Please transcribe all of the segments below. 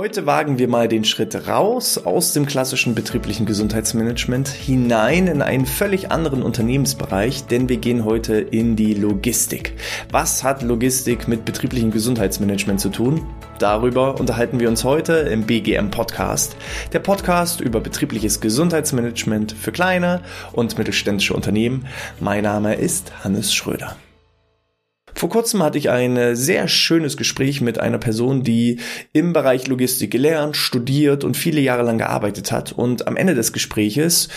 Heute wagen wir mal den Schritt raus aus dem klassischen betrieblichen Gesundheitsmanagement hinein in einen völlig anderen Unternehmensbereich, denn wir gehen heute in die Logistik. Was hat Logistik mit betrieblichem Gesundheitsmanagement zu tun? Darüber unterhalten wir uns heute im BGM Podcast, der Podcast über betriebliches Gesundheitsmanagement für kleine und mittelständische Unternehmen. Mein Name ist Hannes Schröder. Vor kurzem hatte ich ein äh, sehr schönes Gespräch mit einer Person, die im Bereich Logistik gelernt, studiert und viele Jahre lang gearbeitet hat. Und am Ende des Gespräches,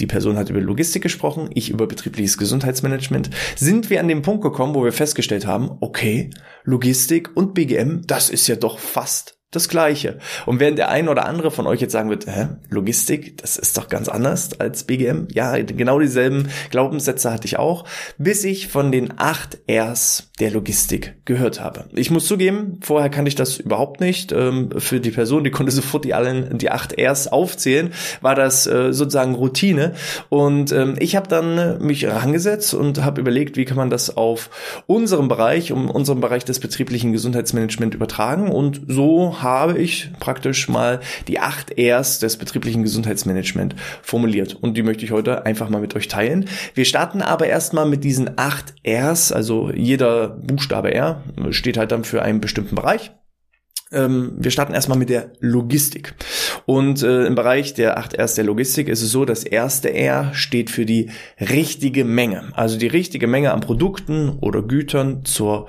die Person hat über Logistik gesprochen, ich über betriebliches Gesundheitsmanagement, sind wir an den Punkt gekommen, wo wir festgestellt haben, okay, Logistik und BGM, das ist ja doch fast das Gleiche. Und während der ein oder andere von euch jetzt sagen wird, hä, Logistik, das ist doch ganz anders als BGM. Ja, genau dieselben Glaubenssätze hatte ich auch, bis ich von den acht Rs der Logistik gehört habe. Ich muss zugeben, vorher kannte ich das überhaupt nicht. Ähm, für die Person, die konnte sofort die allen, die acht Rs aufzählen, war das äh, sozusagen Routine. Und ähm, ich habe dann mich rangesetzt und habe überlegt, wie kann man das auf unserem Bereich, um unseren Bereich des betrieblichen Gesundheitsmanagement übertragen. Und so habe ich praktisch mal die acht Rs des betrieblichen Gesundheitsmanagement formuliert. Und die möchte ich heute einfach mal mit euch teilen. Wir starten aber erstmal mit diesen acht Rs, also jeder Buchstabe R steht halt dann für einen bestimmten Bereich. Ähm, wir starten erstmal mit der Logistik. Und äh, im Bereich der 8 Rs der Logistik ist es so, das erste R steht für die richtige Menge. Also die richtige Menge an Produkten oder Gütern zur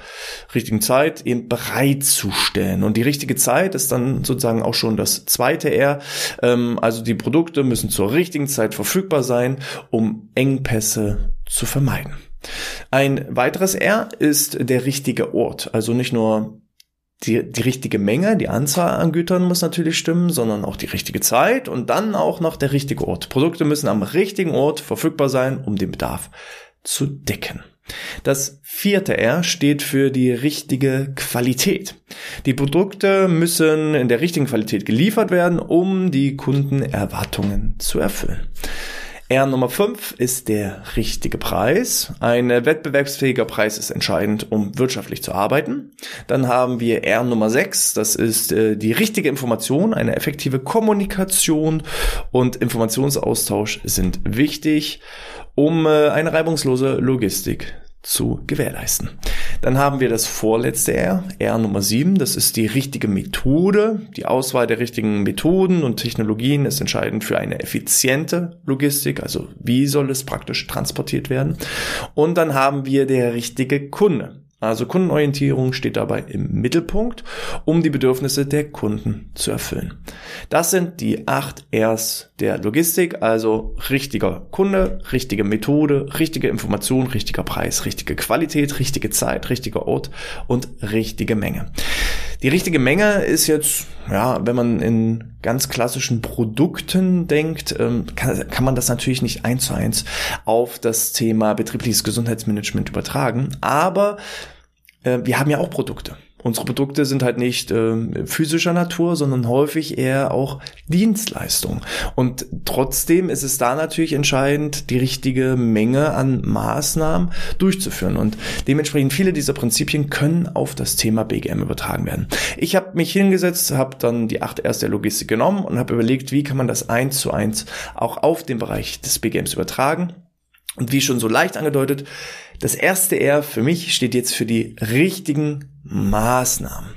richtigen Zeit eben bereitzustellen. Und die richtige Zeit ist dann sozusagen auch schon das zweite R. Ähm, also die Produkte müssen zur richtigen Zeit verfügbar sein, um Engpässe zu vermeiden. Ein weiteres R ist der richtige Ort. Also nicht nur die, die richtige Menge, die Anzahl an Gütern muss natürlich stimmen, sondern auch die richtige Zeit und dann auch noch der richtige Ort. Produkte müssen am richtigen Ort verfügbar sein, um den Bedarf zu decken. Das vierte R steht für die richtige Qualität. Die Produkte müssen in der richtigen Qualität geliefert werden, um die Kundenerwartungen zu erfüllen. R Nummer 5 ist der richtige Preis. Ein wettbewerbsfähiger Preis ist entscheidend, um wirtschaftlich zu arbeiten. Dann haben wir R Nummer 6, das ist äh, die richtige Information, eine effektive Kommunikation und Informationsaustausch sind wichtig, um äh, eine reibungslose Logistik zu gewährleisten. Dann haben wir das vorletzte R, R Nummer 7, das ist die richtige Methode. Die Auswahl der richtigen Methoden und Technologien ist entscheidend für eine effiziente Logistik, also wie soll es praktisch transportiert werden. Und dann haben wir der richtige Kunde. Also Kundenorientierung steht dabei im Mittelpunkt, um die Bedürfnisse der Kunden zu erfüllen. Das sind die acht Rs der Logistik, also richtiger Kunde, richtige Methode, richtige Information, richtiger Preis, richtige Qualität, richtige Zeit, richtiger Ort und richtige Menge. Die richtige Menge ist jetzt, ja, wenn man in ganz klassischen Produkten denkt, ähm, kann, kann man das natürlich nicht eins zu eins auf das Thema betriebliches Gesundheitsmanagement übertragen, aber äh, wir haben ja auch Produkte. Unsere Produkte sind halt nicht äh, physischer Natur, sondern häufig eher auch Dienstleistungen. Und trotzdem ist es da natürlich entscheidend, die richtige Menge an Maßnahmen durchzuführen. Und dementsprechend viele dieser Prinzipien können auf das Thema BGM übertragen werden. Ich habe mich hingesetzt, habe dann die acht erste Logistik genommen und habe überlegt, wie kann man das eins zu eins auch auf den Bereich des BGMs übertragen. Und wie schon so leicht angedeutet, das erste R für mich steht jetzt für die richtigen Maßnahmen.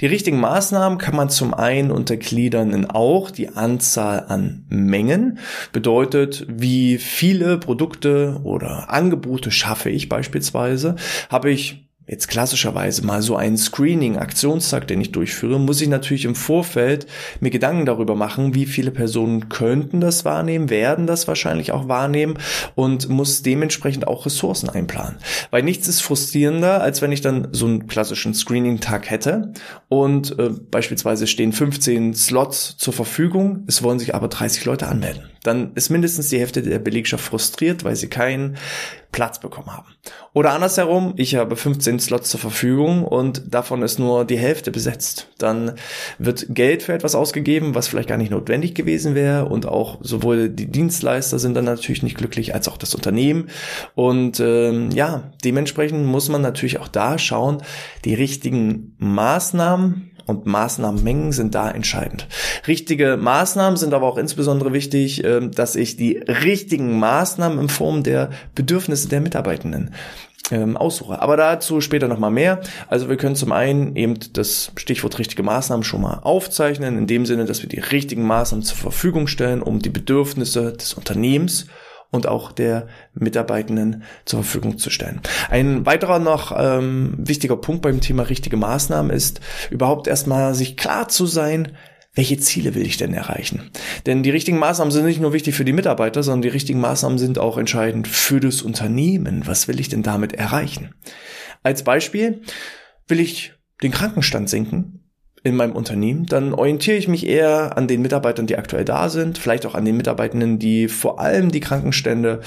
Die richtigen Maßnahmen kann man zum einen untergliedern in auch die Anzahl an Mengen. Bedeutet, wie viele Produkte oder Angebote schaffe ich beispielsweise? Habe ich jetzt klassischerweise mal so einen Screening-Aktionstag, den ich durchführe, muss ich natürlich im Vorfeld mir Gedanken darüber machen, wie viele Personen könnten das wahrnehmen, werden das wahrscheinlich auch wahrnehmen und muss dementsprechend auch Ressourcen einplanen. Weil nichts ist frustrierender, als wenn ich dann so einen klassischen Screening-Tag hätte und äh, beispielsweise stehen 15 Slots zur Verfügung, es wollen sich aber 30 Leute anmelden. Dann ist mindestens die Hälfte der Belegschaft frustriert, weil sie keinen Platz bekommen haben. Oder andersherum, ich habe 15 Slots zur Verfügung und davon ist nur die Hälfte besetzt. Dann wird Geld für etwas ausgegeben, was vielleicht gar nicht notwendig gewesen wäre und auch sowohl die Dienstleister sind dann natürlich nicht glücklich als auch das Unternehmen. Und ähm, ja, dementsprechend muss man natürlich auch da schauen, die richtigen Maßnahmen Und Maßnahmenmengen sind da entscheidend. Richtige Maßnahmen sind aber auch insbesondere wichtig, ähm, dass ich die richtigen Maßnahmen in Form der Bedürfnisse der Mitarbeitenden ähm, aussuche. Aber dazu später nochmal mehr. Also wir können zum einen eben das Stichwort richtige Maßnahmen schon mal aufzeichnen, in dem Sinne, dass wir die richtigen Maßnahmen zur Verfügung stellen, um die Bedürfnisse des Unternehmens und auch der Mitarbeitenden zur Verfügung zu stellen. Ein weiterer noch ähm, wichtiger Punkt beim Thema richtige Maßnahmen ist, überhaupt erstmal sich klar zu sein, welche Ziele will ich denn erreichen? Denn die richtigen Maßnahmen sind nicht nur wichtig für die Mitarbeiter, sondern die richtigen Maßnahmen sind auch entscheidend für das Unternehmen. Was will ich denn damit erreichen? Als Beispiel will ich den Krankenstand senken in meinem Unternehmen, dann orientiere ich mich eher an den Mitarbeitern, die aktuell da sind, vielleicht auch an den Mitarbeitenden, die vor allem die Krankenstände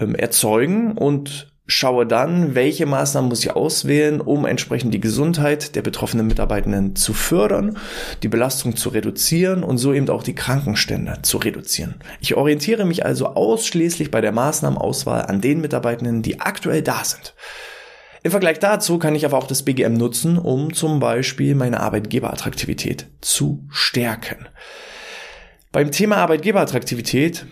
ähm, erzeugen und schaue dann, welche Maßnahmen muss ich auswählen, um entsprechend die Gesundheit der betroffenen Mitarbeitenden zu fördern, die Belastung zu reduzieren und so eben auch die Krankenstände zu reduzieren. Ich orientiere mich also ausschließlich bei der Maßnahmenauswahl an den Mitarbeitenden, die aktuell da sind. Im Vergleich dazu kann ich aber auch das BGM nutzen, um zum Beispiel meine Arbeitgeberattraktivität zu stärken. Beim Thema Arbeitgeberattraktivität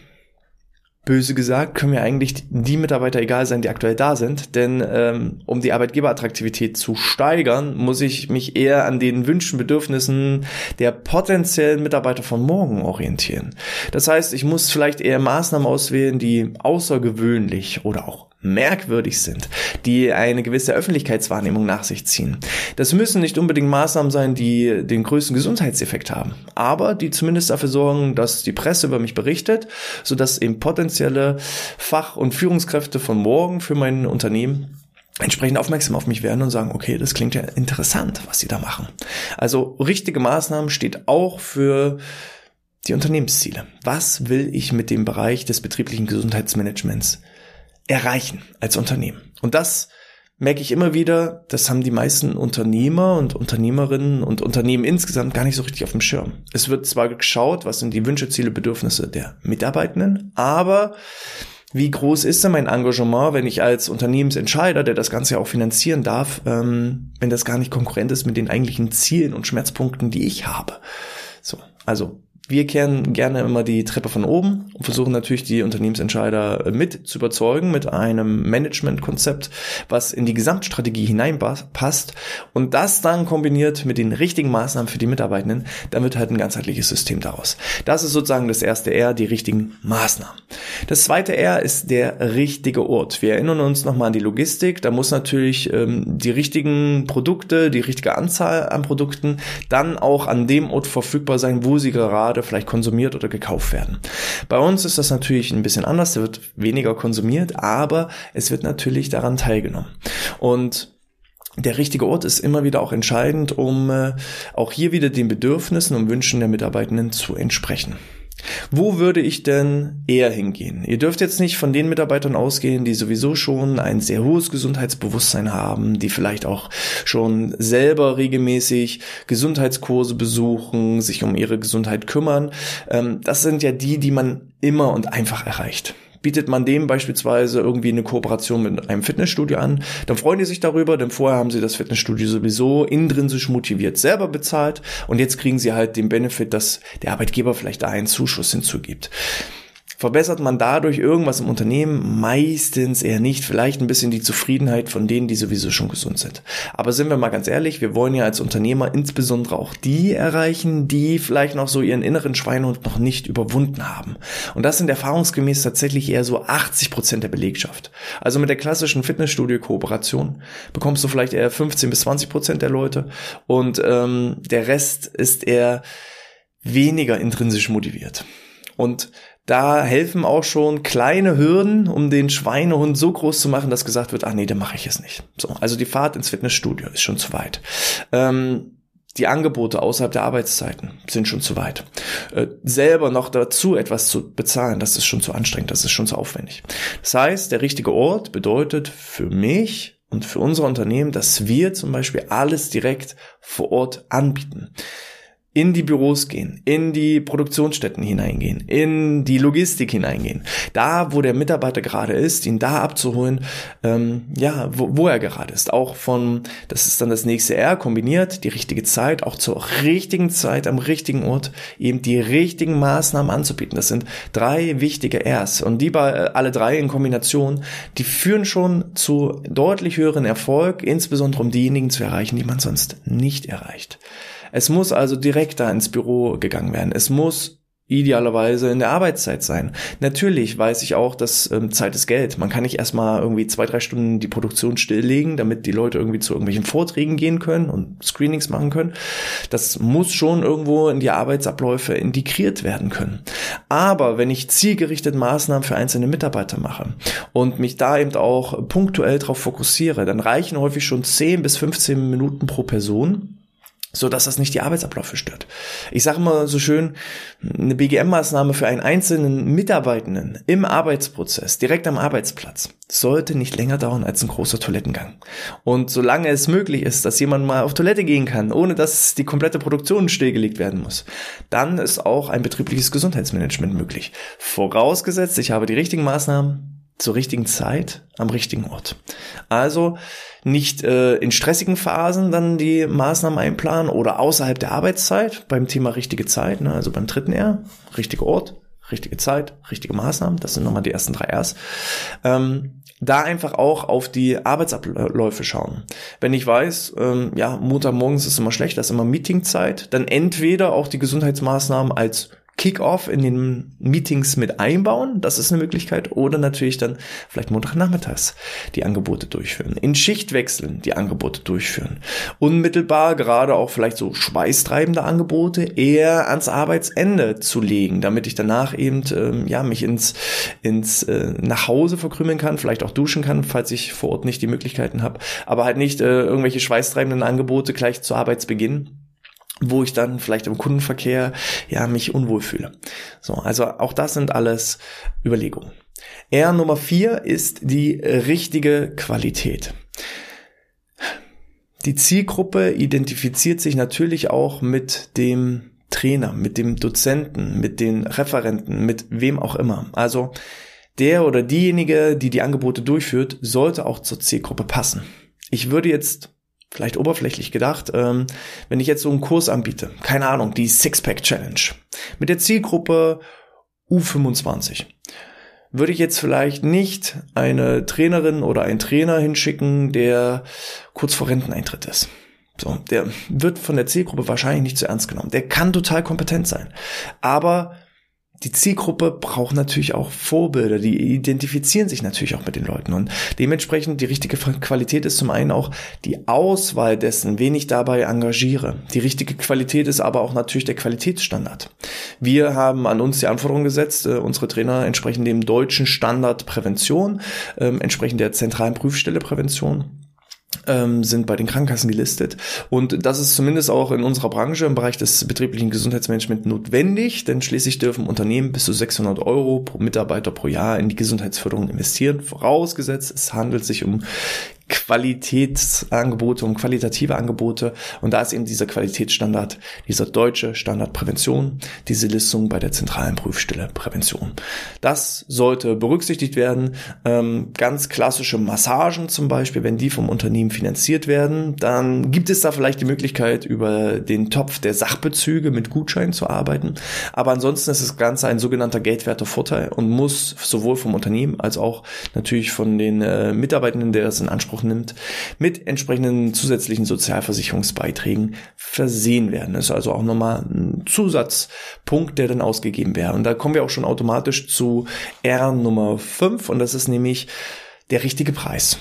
böse gesagt, können mir eigentlich die Mitarbeiter egal sein, die aktuell da sind. Denn ähm, um die Arbeitgeberattraktivität zu steigern, muss ich mich eher an den Wünschen, Bedürfnissen der potenziellen Mitarbeiter von morgen orientieren. Das heißt, ich muss vielleicht eher Maßnahmen auswählen, die außergewöhnlich oder auch merkwürdig sind, die eine gewisse Öffentlichkeitswahrnehmung nach sich ziehen. Das müssen nicht unbedingt Maßnahmen sein, die den größten Gesundheitseffekt haben, aber die zumindest dafür sorgen, dass die Presse über mich berichtet, sodass eben potenzielle Fach- und Führungskräfte von morgen für mein Unternehmen entsprechend aufmerksam auf mich werden und sagen, okay, das klingt ja interessant, was sie da machen. Also richtige Maßnahmen steht auch für die Unternehmensziele. Was will ich mit dem Bereich des betrieblichen Gesundheitsmanagements erreichen als Unternehmen. Und das merke ich immer wieder, das haben die meisten Unternehmer und Unternehmerinnen und Unternehmen insgesamt gar nicht so richtig auf dem Schirm. Es wird zwar geschaut, was sind die Wünsche, Ziele, Bedürfnisse der Mitarbeitenden, aber wie groß ist denn mein Engagement, wenn ich als Unternehmensentscheider, der das Ganze ja auch finanzieren darf, ähm, wenn das gar nicht konkurrent ist mit den eigentlichen Zielen und Schmerzpunkten, die ich habe? So, also wir kehren gerne immer die Treppe von oben und versuchen natürlich die Unternehmensentscheider mit zu überzeugen mit einem Managementkonzept, was in die Gesamtstrategie hineinpasst und das dann kombiniert mit den richtigen Maßnahmen für die Mitarbeitenden, dann wird halt ein ganzheitliches System daraus. Das ist sozusagen das erste R, die richtigen Maßnahmen. Das zweite R ist der richtige Ort. Wir erinnern uns nochmal an die Logistik. Da muss natürlich ähm, die richtigen Produkte, die richtige Anzahl an Produkten dann auch an dem Ort verfügbar sein, wo sie gerade oder vielleicht konsumiert oder gekauft werden. Bei uns ist das natürlich ein bisschen anders, da wird weniger konsumiert, aber es wird natürlich daran teilgenommen. Und der richtige Ort ist immer wieder auch entscheidend, um äh, auch hier wieder den Bedürfnissen und Wünschen der Mitarbeitenden zu entsprechen. Wo würde ich denn eher hingehen? Ihr dürft jetzt nicht von den Mitarbeitern ausgehen, die sowieso schon ein sehr hohes Gesundheitsbewusstsein haben, die vielleicht auch schon selber regelmäßig Gesundheitskurse besuchen, sich um ihre Gesundheit kümmern. Ähm, das sind ja die, die man immer und einfach erreicht bietet man dem beispielsweise irgendwie eine Kooperation mit einem Fitnessstudio an, dann freuen die sich darüber, denn vorher haben sie das Fitnessstudio sowieso intrinsisch motiviert selber bezahlt und jetzt kriegen sie halt den Benefit, dass der Arbeitgeber vielleicht da einen Zuschuss hinzugibt. Verbessert man dadurch irgendwas im Unternehmen? Meistens eher nicht. Vielleicht ein bisschen die Zufriedenheit von denen, die sowieso schon gesund sind. Aber sind wir mal ganz ehrlich, wir wollen ja als Unternehmer insbesondere auch die erreichen, die vielleicht noch so ihren inneren Schweinehund noch nicht überwunden haben. Und das sind erfahrungsgemäß tatsächlich eher so 80 Prozent der Belegschaft. Also mit der klassischen Fitnessstudio-Kooperation bekommst du vielleicht eher 15 bis 20 Prozent der Leute und ähm, der Rest ist eher weniger intrinsisch motiviert. Und da helfen auch schon kleine Hürden, um den Schweinehund so groß zu machen, dass gesagt wird, ah nee, dann mache ich es nicht. So, also die Fahrt ins Fitnessstudio ist schon zu weit. Ähm, die Angebote außerhalb der Arbeitszeiten sind schon zu weit. Äh, selber noch dazu etwas zu bezahlen, das ist schon zu anstrengend, das ist schon zu aufwendig. Das heißt, der richtige Ort bedeutet für mich und für unser Unternehmen, dass wir zum Beispiel alles direkt vor Ort anbieten. In die Büros gehen, in die Produktionsstätten hineingehen, in die Logistik hineingehen. Da, wo der Mitarbeiter gerade ist, ihn da abzuholen, ähm, ja, wo, wo er gerade ist. Auch von, das ist dann das nächste R, kombiniert, die richtige Zeit, auch zur richtigen Zeit, am richtigen Ort, eben die richtigen Maßnahmen anzubieten. Das sind drei wichtige Rs. Und die bei, äh, alle drei in Kombination, die führen schon zu deutlich höheren Erfolg, insbesondere um diejenigen zu erreichen, die man sonst nicht erreicht. Es muss also direkt da ins Büro gegangen werden. Es muss idealerweise in der Arbeitszeit sein. Natürlich weiß ich auch, dass ähm, Zeit ist Geld. Man kann nicht erstmal irgendwie zwei, drei Stunden die Produktion stilllegen, damit die Leute irgendwie zu irgendwelchen Vorträgen gehen können und Screenings machen können. Das muss schon irgendwo in die Arbeitsabläufe integriert werden können. Aber wenn ich zielgerichtet Maßnahmen für einzelne Mitarbeiter mache und mich da eben auch punktuell darauf fokussiere, dann reichen häufig schon 10 bis 15 Minuten pro Person so dass das nicht die Arbeitsabläufe stört. Ich sage immer so schön, eine BGM-Maßnahme für einen einzelnen Mitarbeitenden im Arbeitsprozess, direkt am Arbeitsplatz, sollte nicht länger dauern als ein großer Toilettengang. Und solange es möglich ist, dass jemand mal auf Toilette gehen kann, ohne dass die komplette Produktion stillgelegt werden muss, dann ist auch ein betriebliches Gesundheitsmanagement möglich. Vorausgesetzt, ich habe die richtigen Maßnahmen zur richtigen Zeit am richtigen Ort. Also nicht äh, in stressigen Phasen dann die Maßnahmen einplanen oder außerhalb der Arbeitszeit beim Thema richtige Zeit, ne, also beim dritten R, richtiger Ort, richtige Zeit, richtige Maßnahmen, das sind nochmal die ersten drei Rs. Ähm, da einfach auch auf die Arbeitsabläufe schauen. Wenn ich weiß, ähm, ja, Montagmorgens ist immer schlecht, das ist immer Meetingzeit, dann entweder auch die Gesundheitsmaßnahmen als Kick-off in den Meetings mit einbauen. Das ist eine Möglichkeit. Oder natürlich dann vielleicht Montagnachmittags die Angebote durchführen. In Schichtwechseln die Angebote durchführen. Unmittelbar gerade auch vielleicht so schweißtreibende Angebote eher ans Arbeitsende zu legen, damit ich danach eben ähm, ja mich ins ins äh, nach Hause verkrümeln kann, vielleicht auch duschen kann, falls ich vor Ort nicht die Möglichkeiten habe, aber halt nicht äh, irgendwelche schweißtreibenden Angebote gleich zu Arbeitsbeginn wo ich dann vielleicht im Kundenverkehr ja mich unwohl fühle. So, also auch das sind alles Überlegungen. R Nummer vier ist die richtige Qualität. Die Zielgruppe identifiziert sich natürlich auch mit dem Trainer, mit dem Dozenten, mit den Referenten, mit wem auch immer. Also der oder diejenige, die die Angebote durchführt, sollte auch zur Zielgruppe passen. Ich würde jetzt vielleicht oberflächlich gedacht, ähm, wenn ich jetzt so einen Kurs anbiete, keine Ahnung, die Sixpack Challenge mit der Zielgruppe U25, würde ich jetzt vielleicht nicht eine Trainerin oder einen Trainer hinschicken, der kurz vor Renteneintritt ist. So, der wird von der Zielgruppe wahrscheinlich nicht zu ernst genommen. Der kann total kompetent sein. Aber die Zielgruppe braucht natürlich auch Vorbilder, die identifizieren sich natürlich auch mit den Leuten und dementsprechend die richtige Qualität ist zum einen auch die Auswahl dessen, wen ich dabei engagiere. Die richtige Qualität ist aber auch natürlich der Qualitätsstandard. Wir haben an uns die Anforderung gesetzt, äh, unsere Trainer entsprechen dem deutschen Standard Prävention, äh, entsprechend der zentralen Prüfstelle Prävention ähm, sind bei den Krankenkassen gelistet. Und das ist zumindest auch in unserer Branche im Bereich des betrieblichen Gesundheitsmanagements notwendig, denn schließlich dürfen Unternehmen bis zu 600 Euro pro Mitarbeiter pro Jahr in die Gesundheitsförderung investieren, vorausgesetzt es handelt sich um Qualitätsangebote, um qualitative Angebote. Und da ist eben dieser Qualitätsstandard, dieser deutsche Standard Prävention, diese Listung bei der zentralen Prüfstelle Prävention. Das sollte berücksichtigt werden. Ähm, ganz klassische Massagen zum Beispiel, wenn die vom Unternehmen finanziert werden, dann gibt es da vielleicht die Möglichkeit, über den Topf der Sachbezüge mit Gutscheinen zu arbeiten. Aber ansonsten ist das Ganze ein sogenannter geldwerter Vorteil und muss sowohl vom Unternehmen als auch natürlich von den äh, Mitarbeitenden, der das in Anspruch Anspruch nimmt, mit entsprechenden zusätzlichen Sozialversicherungsbeiträgen versehen werden. Das ist also auch nochmal ein Zusatzpunkt, der dann ausgegeben wäre. Und da kommen wir auch schon automatisch zu R Nummer 5 und das ist nämlich der richtige Preis.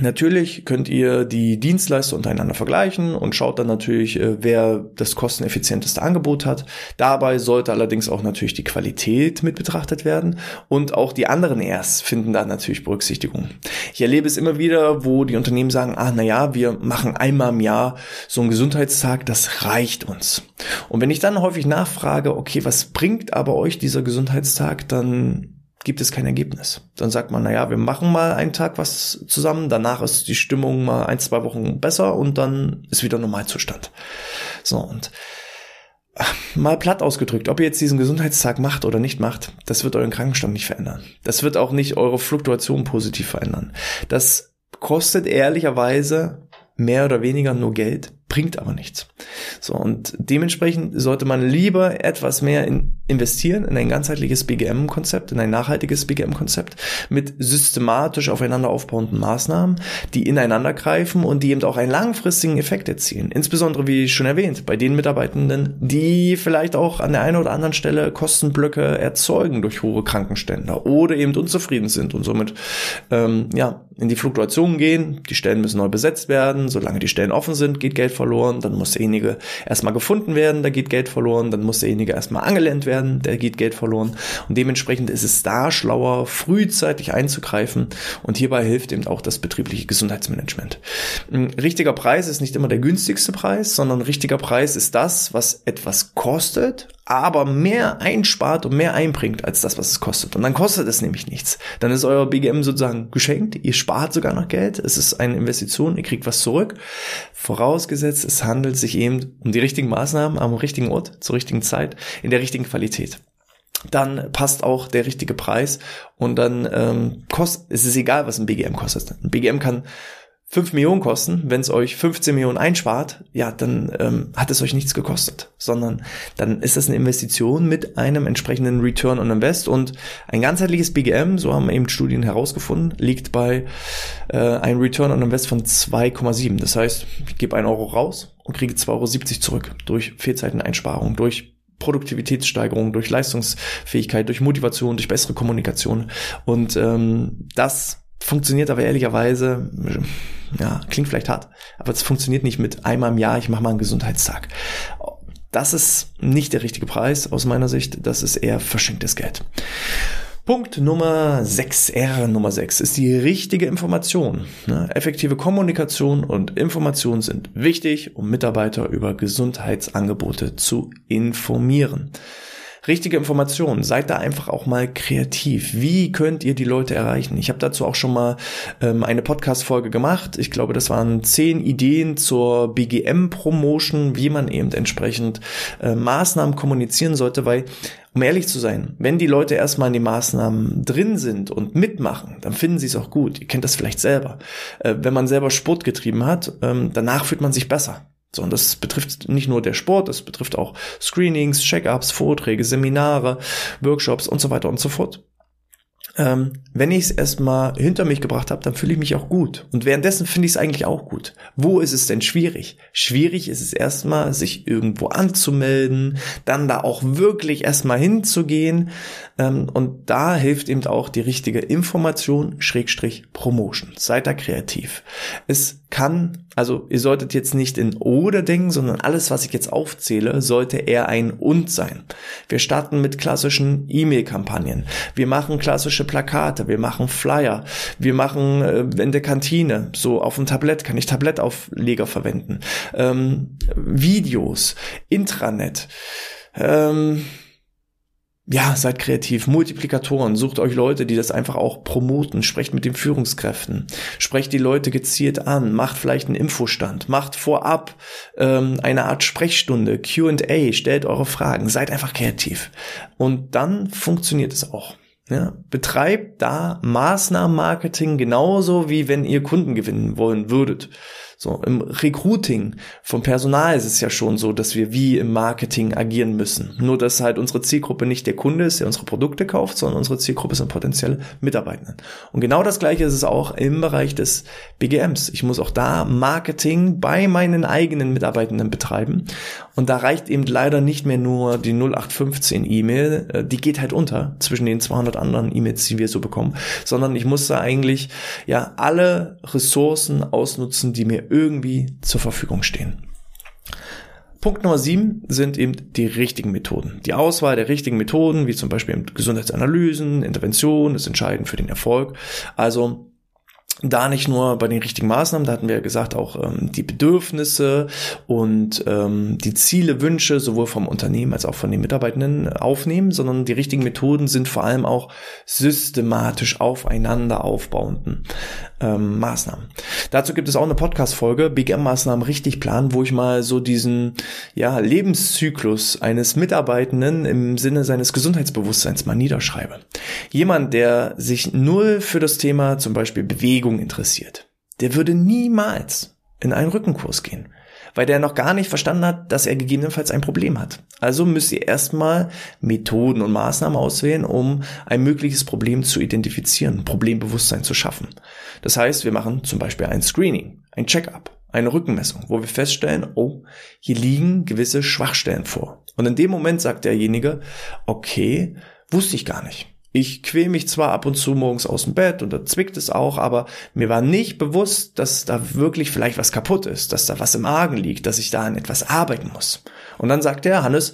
Natürlich könnt ihr die Dienstleister untereinander vergleichen und schaut dann natürlich, äh, wer das kosteneffizienteste Angebot hat. Dabei sollte allerdings auch natürlich die Qualität mit betrachtet werden und auch die anderen erst finden da natürlich Berücksichtigung. Ich erlebe es immer wieder, wo die Unternehmen sagen, ah, na ja, wir machen einmal im Jahr so einen Gesundheitstag, das reicht uns. Und wenn ich dann häufig nachfrage, okay, was bringt aber euch dieser Gesundheitstag, dann gibt es kein Ergebnis. Dann sagt man, naja, wir machen mal einen Tag was zusammen, danach ist die Stimmung mal ein, zwei Wochen besser und dann ist wieder Normalzustand. So, und mal platt ausgedrückt, ob ihr jetzt diesen Gesundheitstag macht oder nicht macht, das wird euren Krankenstand nicht verändern. Das wird auch nicht eure Fluktuation positiv verändern. Das kostet ehrlicherweise mehr oder weniger nur Geld, bringt aber nichts. So, und dementsprechend sollte man lieber etwas mehr in, investieren in ein ganzheitliches BGM-Konzept, in ein nachhaltiges BGM-Konzept mit systematisch aufeinander aufbauenden Maßnahmen, die ineinander greifen und die eben auch einen langfristigen Effekt erzielen. Insbesondere, wie schon erwähnt, bei den Mitarbeitenden, die vielleicht auch an der einen oder anderen Stelle Kostenblöcke erzeugen durch hohe Krankenstände oder eben unzufrieden sind und somit ähm, ja in die Fluktuation gehen. Die Stellen müssen neu besetzt werden. Solange die Stellen offen sind, geht Geld verloren. Dann muss derjenige erstmal gefunden werden, da geht Geld verloren. Dann muss derjenige erstmal angelernt werden der geht Geld verloren. Und dementsprechend ist es da schlauer, frühzeitig einzugreifen. Und hierbei hilft eben auch das betriebliche Gesundheitsmanagement. Ein richtiger Preis ist nicht immer der günstigste Preis, sondern ein richtiger Preis ist das, was etwas kostet, aber mehr einspart und mehr einbringt als das, was es kostet. Und dann kostet es nämlich nichts. Dann ist euer BGM sozusagen geschenkt. Ihr spart sogar noch Geld. Es ist eine Investition. Ihr kriegt was zurück. Vorausgesetzt, es handelt sich eben um die richtigen Maßnahmen am richtigen Ort, zur richtigen Zeit, in der richtigen Qualität dann passt auch der richtige Preis und dann ähm, kostet, es ist egal, was ein BGM kostet. Ein BGM kann 5 Millionen kosten, wenn es euch 15 Millionen einspart, ja, dann ähm, hat es euch nichts gekostet, sondern dann ist das eine Investition mit einem entsprechenden Return on Invest und ein ganzheitliches BGM, so haben eben Studien herausgefunden, liegt bei äh, einem Return on Invest von 2,7. Das heißt, ich gebe 1 Euro raus und kriege 2,70 Euro zurück durch Fehlzeiteneinsparung, durch Produktivitätssteigerung, durch Leistungsfähigkeit, durch Motivation, durch bessere Kommunikation. Und ähm, das funktioniert aber ehrlicherweise, ja, klingt vielleicht hart, aber es funktioniert nicht mit einmal im Jahr, ich mache mal einen Gesundheitstag. Das ist nicht der richtige Preis aus meiner Sicht, das ist eher verschenktes Geld. Punkt Nummer 6, R Nummer 6, ist die richtige Information. Ne? Effektive Kommunikation und Information sind wichtig, um Mitarbeiter über Gesundheitsangebote zu informieren richtige Informationen. Seid da einfach auch mal kreativ. Wie könnt ihr die Leute erreichen? Ich habe dazu auch schon mal ähm, eine Podcast-Folge gemacht. Ich glaube, das waren zehn Ideen zur BGM-Promotion, wie man eben entsprechend äh, Maßnahmen kommunizieren sollte, weil um ehrlich zu sein, wenn die Leute erstmal in die Maßnahmen drin sind und mitmachen, dann finden sie es auch gut. Ihr kennt das vielleicht selber. Äh, wenn man selber Sport getrieben hat, ähm, danach fühlt man sich besser. So, und das betrifft nicht nur der Sport, das betrifft auch Screenings, Check-ups, Vorträge, Seminare, Workshops und so weiter und so fort ähm, wenn ich es erstmal hinter mich gebracht habe, dann fühle ich mich auch gut. Und währenddessen finde ich es eigentlich auch gut. Wo ist es denn schwierig? Schwierig ist es erstmal, sich irgendwo anzumelden, dann da auch wirklich erstmal hinzugehen. Ähm, und da hilft eben auch die richtige Information, Schrägstrich, Promotion. Seid da kreativ. Es kann, also ihr solltet jetzt nicht in oder denken, sondern alles, was ich jetzt aufzähle, sollte eher ein und sein. Wir starten mit klassischen E-Mail-Kampagnen. Wir machen klassische Plakate, wir machen Flyer, wir machen äh, in der Kantine, so auf dem Tablett kann ich Tablettaufleger verwenden, ähm, Videos, Intranet, ähm, ja, seid kreativ, Multiplikatoren, sucht euch Leute, die das einfach auch promoten, sprecht mit den Führungskräften, sprecht die Leute gezielt an, macht vielleicht einen Infostand, macht vorab ähm, eine Art Sprechstunde, QA, stellt eure Fragen, seid einfach kreativ. Und dann funktioniert es auch. Ja, betreibt da Maßnahmenmarketing genauso wie wenn ihr Kunden gewinnen wollen würdet. So, im Recruiting vom Personal ist es ja schon so, dass wir wie im Marketing agieren müssen. Nur, dass halt unsere Zielgruppe nicht der Kunde ist, der unsere Produkte kauft, sondern unsere Zielgruppe sind potenzielle Mitarbeitenden. Und genau das Gleiche ist es auch im Bereich des BGMs. Ich muss auch da Marketing bei meinen eigenen Mitarbeitenden betreiben. Und da reicht eben leider nicht mehr nur die 0815 E-Mail, äh, die geht halt unter zwischen den 200 anderen E-Mails, die wir so bekommen, sondern ich muss da eigentlich ja alle Ressourcen ausnutzen, die mir irgendwie zur Verfügung stehen. Punkt Nummer sieben sind eben die richtigen Methoden. Die Auswahl der richtigen Methoden, wie zum Beispiel Gesundheitsanalysen, Intervention, ist entscheidend für den Erfolg. Also da nicht nur bei den richtigen Maßnahmen, da hatten wir ja gesagt, auch ähm, die Bedürfnisse und ähm, die Ziele, Wünsche sowohl vom Unternehmen als auch von den Mitarbeitenden aufnehmen, sondern die richtigen Methoden sind vor allem auch systematisch aufeinander aufbauenden ähm, Maßnahmen. Dazu gibt es auch eine Podcast-Folge, BGM-Maßnahmen richtig planen, wo ich mal so diesen ja, Lebenszyklus eines Mitarbeitenden im Sinne seines Gesundheitsbewusstseins mal niederschreibe. Jemand, der sich null für das Thema zum Beispiel Bewegung interessiert, der würde niemals in einen Rückenkurs gehen weil der noch gar nicht verstanden hat, dass er gegebenenfalls ein Problem hat. Also müsst ihr erstmal Methoden und Maßnahmen auswählen, um ein mögliches Problem zu identifizieren, Problembewusstsein zu schaffen. Das heißt, wir machen zum Beispiel ein Screening, ein Check-up, eine Rückenmessung, wo wir feststellen, oh, hier liegen gewisse Schwachstellen vor. Und in dem Moment sagt derjenige, okay, wusste ich gar nicht. Ich quäl mich zwar ab und zu morgens aus dem Bett und da zwickt es auch, aber mir war nicht bewusst, dass da wirklich vielleicht was kaputt ist, dass da was im Argen liegt, dass ich da an etwas arbeiten muss. Und dann sagt der Hannes,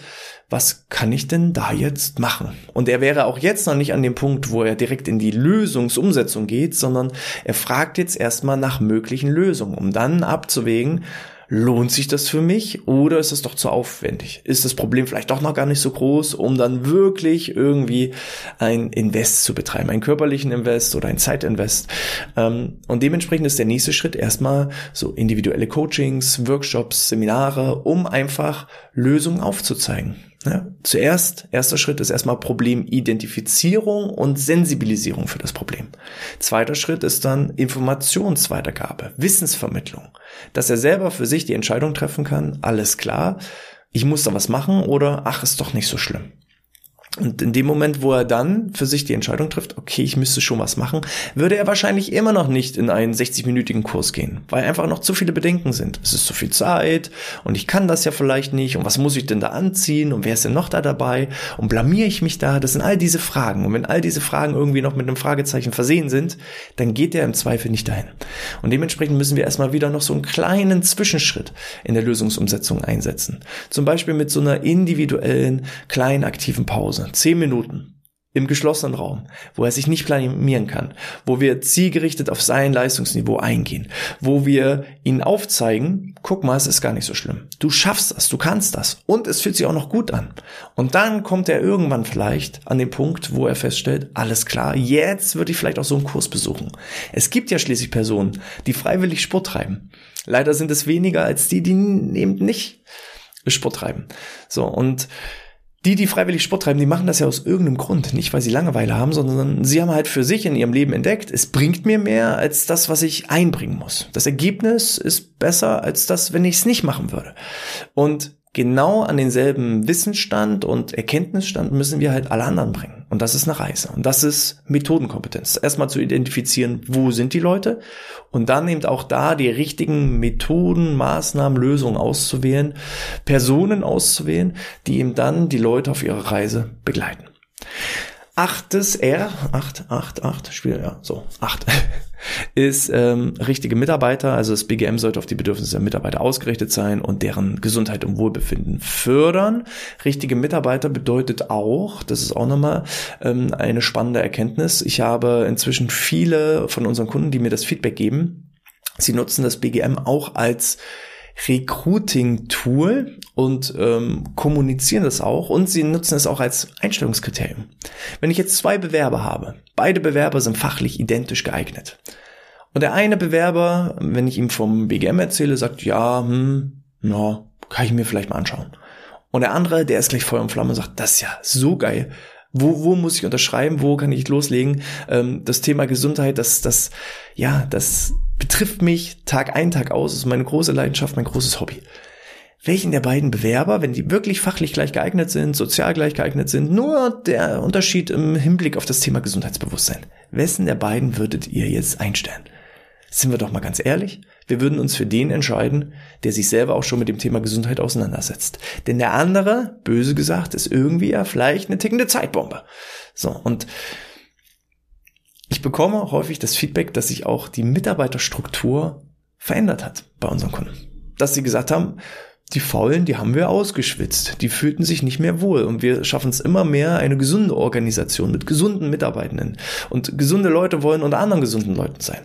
was kann ich denn da jetzt machen? Und er wäre auch jetzt noch nicht an dem Punkt, wo er direkt in die Lösungsumsetzung geht, sondern er fragt jetzt erstmal nach möglichen Lösungen, um dann abzuwägen, lohnt sich das für mich oder ist es doch zu aufwendig? Ist das Problem vielleicht doch noch gar nicht so groß, um dann wirklich irgendwie ein Invest zu betreiben, einen körperlichen Invest oder ein Zeitinvest? Ähm, und dementsprechend ist der nächste Schritt erstmal so individuelle Coachings, Workshops, Seminare, um einfach Lösungen aufzuzeigen. Ja, zuerst, erster Schritt ist erstmal Problemidentifizierung und Sensibilisierung für das Problem. Zweiter Schritt ist dann Informationsweitergabe, Wissensvermittlung, dass er selber für sich die Entscheidung treffen kann, alles klar, ich muss da was machen oder ach, ist doch nicht so schlimm. Und in dem Moment, wo er dann für sich die Entscheidung trifft, okay, ich müsste schon was machen, würde er wahrscheinlich immer noch nicht in einen 60-minütigen Kurs gehen, weil einfach noch zu viele Bedenken sind. Es ist zu viel Zeit und ich kann das ja vielleicht nicht und was muss ich denn da anziehen und wer ist denn noch da dabei und blamier ich mich da? Das sind all diese Fragen. Und wenn all diese Fragen irgendwie noch mit einem Fragezeichen versehen sind, dann geht er im Zweifel nicht dahin. Und dementsprechend müssen wir erstmal wieder noch so einen kleinen Zwischenschritt in der Lösungsumsetzung einsetzen. Zum Beispiel mit so einer individuellen kleinen aktiven Pause zehn Minuten im geschlossenen Raum, wo er sich nicht planieren kann, wo wir zielgerichtet auf sein Leistungsniveau eingehen, wo wir ihn aufzeigen, guck mal, es ist gar nicht so schlimm. Du schaffst das, du kannst das und es fühlt sich auch noch gut an. Und dann kommt er irgendwann vielleicht an den Punkt, wo er feststellt, alles klar, jetzt würde ich vielleicht auch so einen Kurs besuchen. Es gibt ja schließlich Personen, die freiwillig Sport treiben. Leider sind es weniger als die, die eben nicht Sport treiben. So, und die, die freiwillig Sport treiben, die machen das ja aus irgendeinem Grund. Nicht, weil sie Langeweile haben, sondern sie haben halt für sich in ihrem Leben entdeckt, es bringt mir mehr als das, was ich einbringen muss. Das Ergebnis ist besser als das, wenn ich es nicht machen würde. Und genau an denselben Wissensstand und Erkenntnisstand müssen wir halt alle anderen bringen. Und das ist eine Reise. Und das ist Methodenkompetenz. Erstmal zu identifizieren, wo sind die Leute und dann eben auch da die richtigen Methoden, Maßnahmen, Lösungen auszuwählen, Personen auszuwählen, die eben dann die Leute auf ihrer Reise begleiten. Achtes R, acht, acht, acht, Spiel, ja, so, acht. ist ähm, richtige Mitarbeiter. Also das BGM sollte auf die Bedürfnisse der Mitarbeiter ausgerichtet sein und deren Gesundheit und Wohlbefinden fördern. Richtige Mitarbeiter bedeutet auch, das ist auch nochmal ähm, eine spannende Erkenntnis. Ich habe inzwischen viele von unseren Kunden, die mir das Feedback geben. Sie nutzen das BGM auch als Recruiting-Tool und ähm, kommunizieren das auch und sie nutzen es auch als Einstellungskriterium. Wenn ich jetzt zwei Bewerber habe, beide Bewerber sind fachlich identisch geeignet. Und der eine Bewerber, wenn ich ihm vom BGM erzähle, sagt, ja, hm, ja, kann ich mir vielleicht mal anschauen. Und der andere, der ist gleich Feuer und Flamme und sagt, das ist ja so geil. Wo, wo muss ich unterschreiben? Wo kann ich loslegen? Ähm, das Thema Gesundheit, das, das, ja, das betrifft mich Tag ein, Tag aus. Ist meine große Leidenschaft, mein großes Hobby. Welchen der beiden Bewerber, wenn die wirklich fachlich gleich geeignet sind, sozial gleich geeignet sind, nur der Unterschied im Hinblick auf das Thema Gesundheitsbewusstsein. Wessen der beiden würdet ihr jetzt einstellen? Sind wir doch mal ganz ehrlich, wir würden uns für den entscheiden, der sich selber auch schon mit dem Thema Gesundheit auseinandersetzt. Denn der andere, böse gesagt, ist irgendwie ja vielleicht eine tickende Zeitbombe. So, und ich bekomme häufig das Feedback, dass sich auch die Mitarbeiterstruktur verändert hat bei unseren Kunden. Dass sie gesagt haben, die Faulen, die haben wir ausgeschwitzt. Die fühlten sich nicht mehr wohl. Und wir schaffen es immer mehr, eine gesunde Organisation mit gesunden Mitarbeitenden. Und gesunde Leute wollen unter anderem gesunden Leuten sein.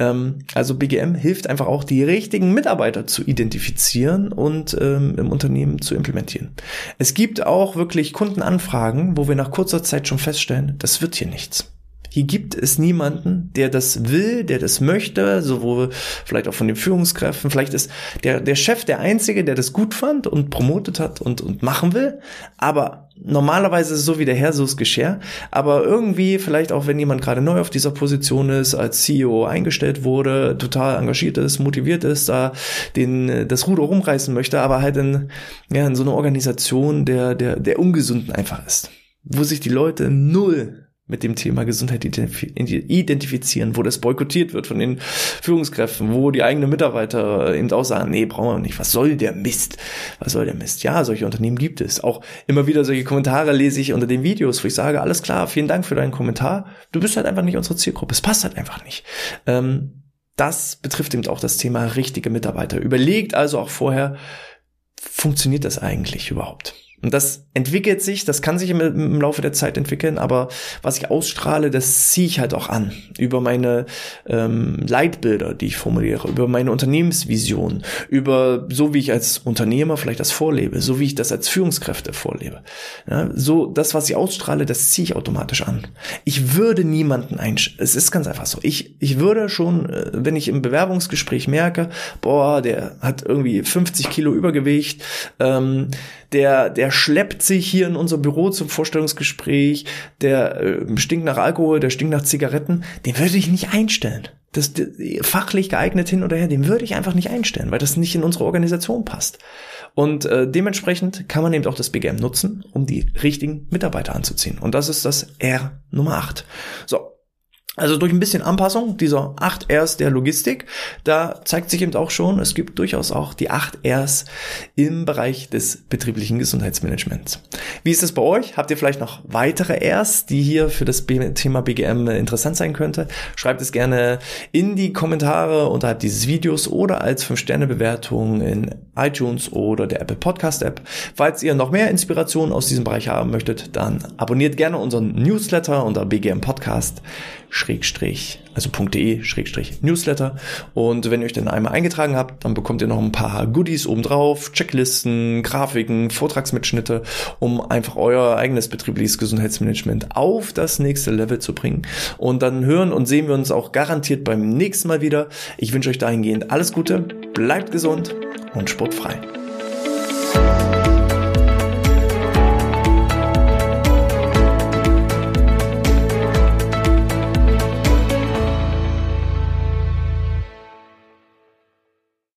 Ähm, also BGM hilft einfach auch, die richtigen Mitarbeiter zu identifizieren und ähm, im Unternehmen zu implementieren. Es gibt auch wirklich Kundenanfragen, wo wir nach kurzer Zeit schon feststellen, das wird hier nichts. Hier gibt es niemanden, der das will, der das möchte, sowohl vielleicht auch von den Führungskräften. Vielleicht ist der, der Chef der Einzige, der das gut fand und promotet hat und, und machen will. Aber normalerweise so wie der Herr, so ist Geschirr. Aber irgendwie, vielleicht auch wenn jemand gerade neu auf dieser Position ist, als CEO eingestellt wurde, total engagiert ist, motiviert ist, da den, das Ruder rumreißen möchte, aber halt in, ja, in so einer Organisation der, der, der Ungesunden einfach ist. Wo sich die Leute null mit dem Thema Gesundheit identifizieren, wo das boykottiert wird von den Führungskräften, wo die eigenen Mitarbeiter eben auch sagen, nee, brauchen wir nicht, was soll der Mist? Was soll der Mist? Ja, solche Unternehmen gibt es. Auch immer wieder solche Kommentare lese ich unter den Videos, wo ich sage, alles klar, vielen Dank für deinen Kommentar. Du bist halt einfach nicht unsere Zielgruppe. Es passt halt einfach nicht. Ähm, das betrifft eben auch das Thema richtige Mitarbeiter. Überlegt also auch vorher, funktioniert das eigentlich überhaupt? Und das entwickelt sich, das kann sich im, im, Laufe der Zeit entwickeln, aber was ich ausstrahle, das ziehe ich halt auch an. Über meine ähm, Leitbilder, die ich formuliere, über meine Unternehmensvision, über so wie ich als Unternehmer vielleicht das vorlebe, so wie ich das als Führungskräfte vorlebe. Ja, so das, was ich ausstrahle, das ziehe ich automatisch an. Ich würde niemanden einstellen. Es ist ganz einfach so. Ich, ich würde schon, äh, wenn ich im Bewerbungsgespräch merke, boah, der hat irgendwie 50 Kilo Übergewicht, ähm, der, der schleppt sich hier in unser Büro zum Vorstellungsgespräch, der äh, stinkt nach Alkohol, der stinkt nach Zigaretten, den würde ich nicht einstellen. Das fachlich geeignet hin oder her, den würde ich einfach nicht einstellen, weil das nicht in unsere Organisation passt. Und äh, dementsprechend kann man eben auch das BGM nutzen, um die richtigen Mitarbeiter anzuziehen. Und das ist das R Nummer 8. So, also durch ein bisschen Anpassung dieser 8 Rs der Logistik, da zeigt sich eben auch schon, es gibt durchaus auch die 8 Rs im Bereich des betrieblichen Gesundheitsmanagements. Wie ist es bei euch? Habt ihr vielleicht noch weitere Rs, die hier für das Thema BGM interessant sein könnte? Schreibt es gerne in die Kommentare unterhalb dieses Videos oder als 5-Sterne-Bewertung in iTunes oder der Apple Podcast App. Falls ihr noch mehr Inspiration aus diesem Bereich haben möchtet, dann abonniert gerne unseren Newsletter unter BGM Podcast schrägstrich, also .de schrägstrich Newsletter. Und wenn ihr euch dann einmal eingetragen habt, dann bekommt ihr noch ein paar Goodies obendrauf, Checklisten, Grafiken, Vortragsmitschnitte, um einfach euer eigenes betriebliches Gesundheitsmanagement auf das nächste Level zu bringen. Und dann hören und sehen wir uns auch garantiert beim nächsten Mal wieder. Ich wünsche euch dahingehend alles Gute, bleibt gesund und sportfrei.